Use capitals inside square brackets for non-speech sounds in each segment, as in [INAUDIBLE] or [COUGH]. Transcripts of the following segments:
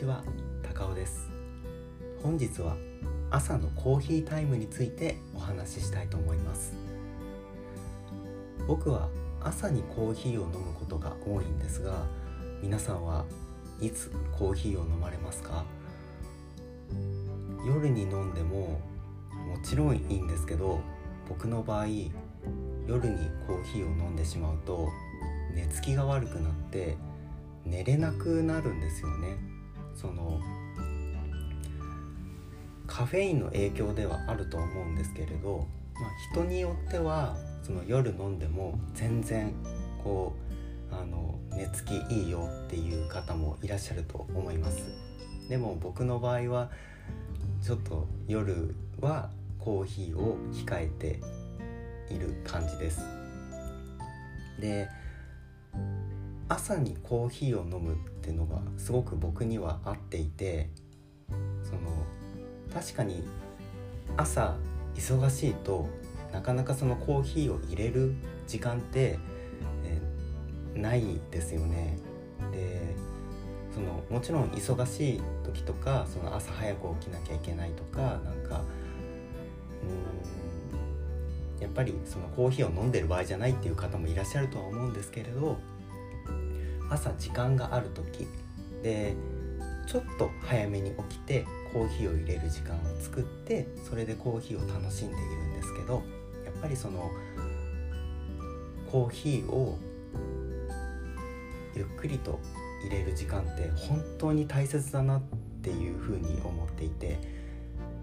ちは高尾です。本日は朝のコーヒータイムについてお話ししたいと思います。僕は朝にコーヒーを飲むことが多いんですが皆さんはいつコーヒーを飲まれますか？夜に飲んでももちろんいいんですけど僕の場合夜にコーヒーを飲んでしまうと寝つきが悪くなって寝れなくなるんですよね。そのカフェインの影響ではあると思うんですけれど、まあ、人によってはその夜飲んでも全然こうあの寝つきいいよっていう方もいらっしゃると思います。でも僕の場合はちょっと夜はコーヒーを控えている感じです。で朝にコーヒーを飲むっていうのがすごく僕には合っていてその確かに朝忙しいとなかなかそのコーヒーを入れる時間って、えないですよね。でそのもちろん忙しい時とかその朝早く起きなきゃいけないとかなんかうんやっぱりそのコーヒーを飲んでる場合じゃないっていう方もいらっしゃるとは思うんですけれど朝時間がある時でちょっと早めに起きてコーヒーを入れる時間を作ってそれでコーヒーを楽しんでいるんですけどやっぱりそのコーヒーをゆっくりと入れる時間って本当に大切だなっていうふうに思っていて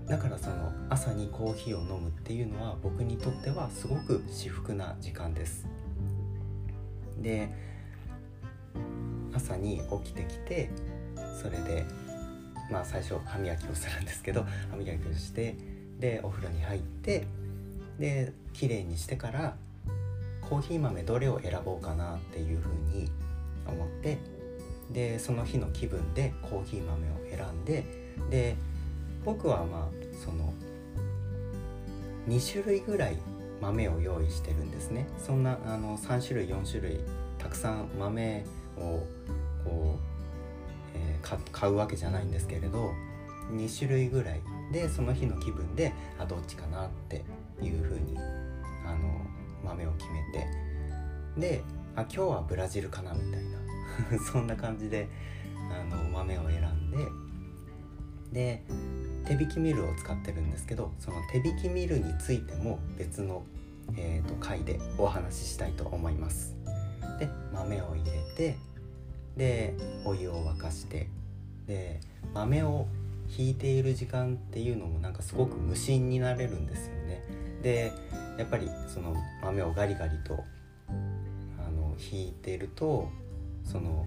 だからその朝にコーヒーを飲むっていうのは僕にとってはすごく至福な時間です。で朝に起きてきてそれでまあ最初歯磨きをするんですけど歯磨きをしてでお風呂に入ってで綺麗にしてからコーヒー豆どれを選ぼうかなっていうふうに思ってでその日の気分でコーヒー豆を選んでで僕はまあその2種類ぐらい豆を用意してるんですね。そんなあの3種類4種類たくさん豆をこう、えー、買うわけじゃないんですけれど2種類ぐらいでその日の気分であどっちかなっていうふうにあの豆を決めてであ今日はブラジルかなみたいな [LAUGHS] そんな感じであの豆を選んでで手引きミルを使ってるんですけどその手引きミルについても別の、えーと、回でお話ししたいと思います。で豆を入れてでお湯を沸かしてで豆をひいている時間っていうのもなんかすごく無心になれるんですよね。でやっぱりその豆をガリガリとあのひいてるとその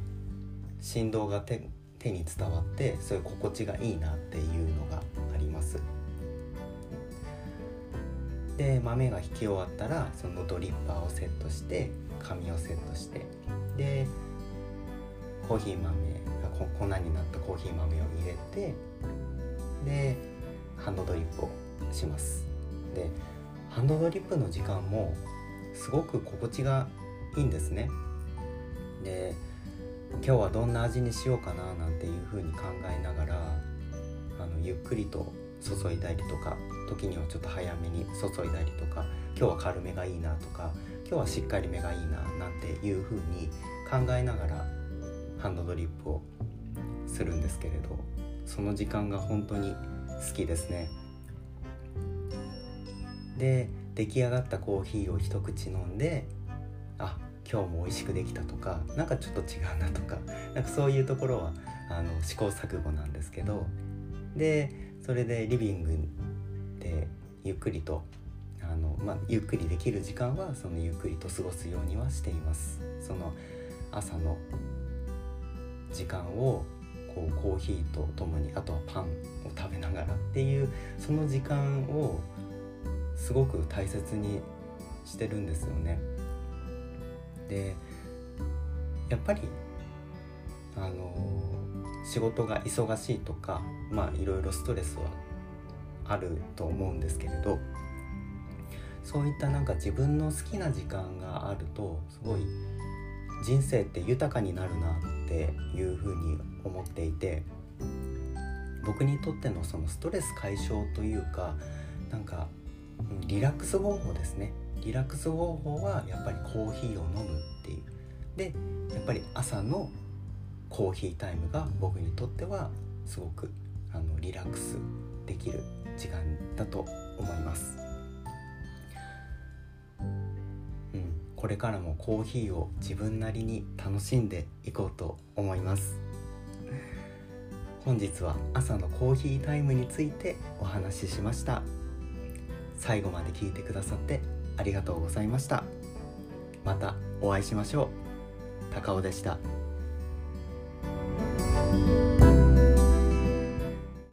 振動が手手に伝わってそういう心地がいいなっていうのがありますで豆が引き終わったらそのドリッパーをセットして紙をセットしてでコーヒー豆粉になったコーヒー豆を入れてでハンドドリップをします。でハンドドリップの時間もすごく心地がいいんですね。で今日はどんな味にしようかななんていうふうに考えながらあのゆっくりと注いだりとか時にはちょっと早めに注いだりとか今日は軽めがいいなとか今日はしっかりめがいいななんていうふうに考えながらハンドドリップをするんですけれどその時間が本当に好きですね。で出来上がったコーヒーを一口飲んであ今日も美味しくできたとか何かちょっと違うなとかなんかそういうところはあの試行錯誤なんですけどでそれでリビングでゆっくりと、まあ、ゆっくりできる時間はそのゆっくりと過ごすようにはしていますその朝の時間をこうコーヒーとともにあとはパンを食べながらっていうその時間をすごく大切にしてるんですよね。でやっぱりあの仕事が忙しいとかまあいろいろストレスはあると思うんですけれどそういったなんか自分の好きな時間があるとすごい人生って豊かになるなっていうふうに思っていて僕にとってのそのストレス解消というかなんかリラックス方法ですね。リラックス方法はやっぱりコーヒーを飲むっていう。でやっぱり朝のコーヒータイムが僕にとってはすごくあのリラックスできる時間だと思います、これからもコーヒーを自分なりに楽しんでいこうと思います。本日は朝のコーヒータイムについてお話ししました。最後まで聞いてくださってありがとうございました。またお会いしましょう。高尾でした。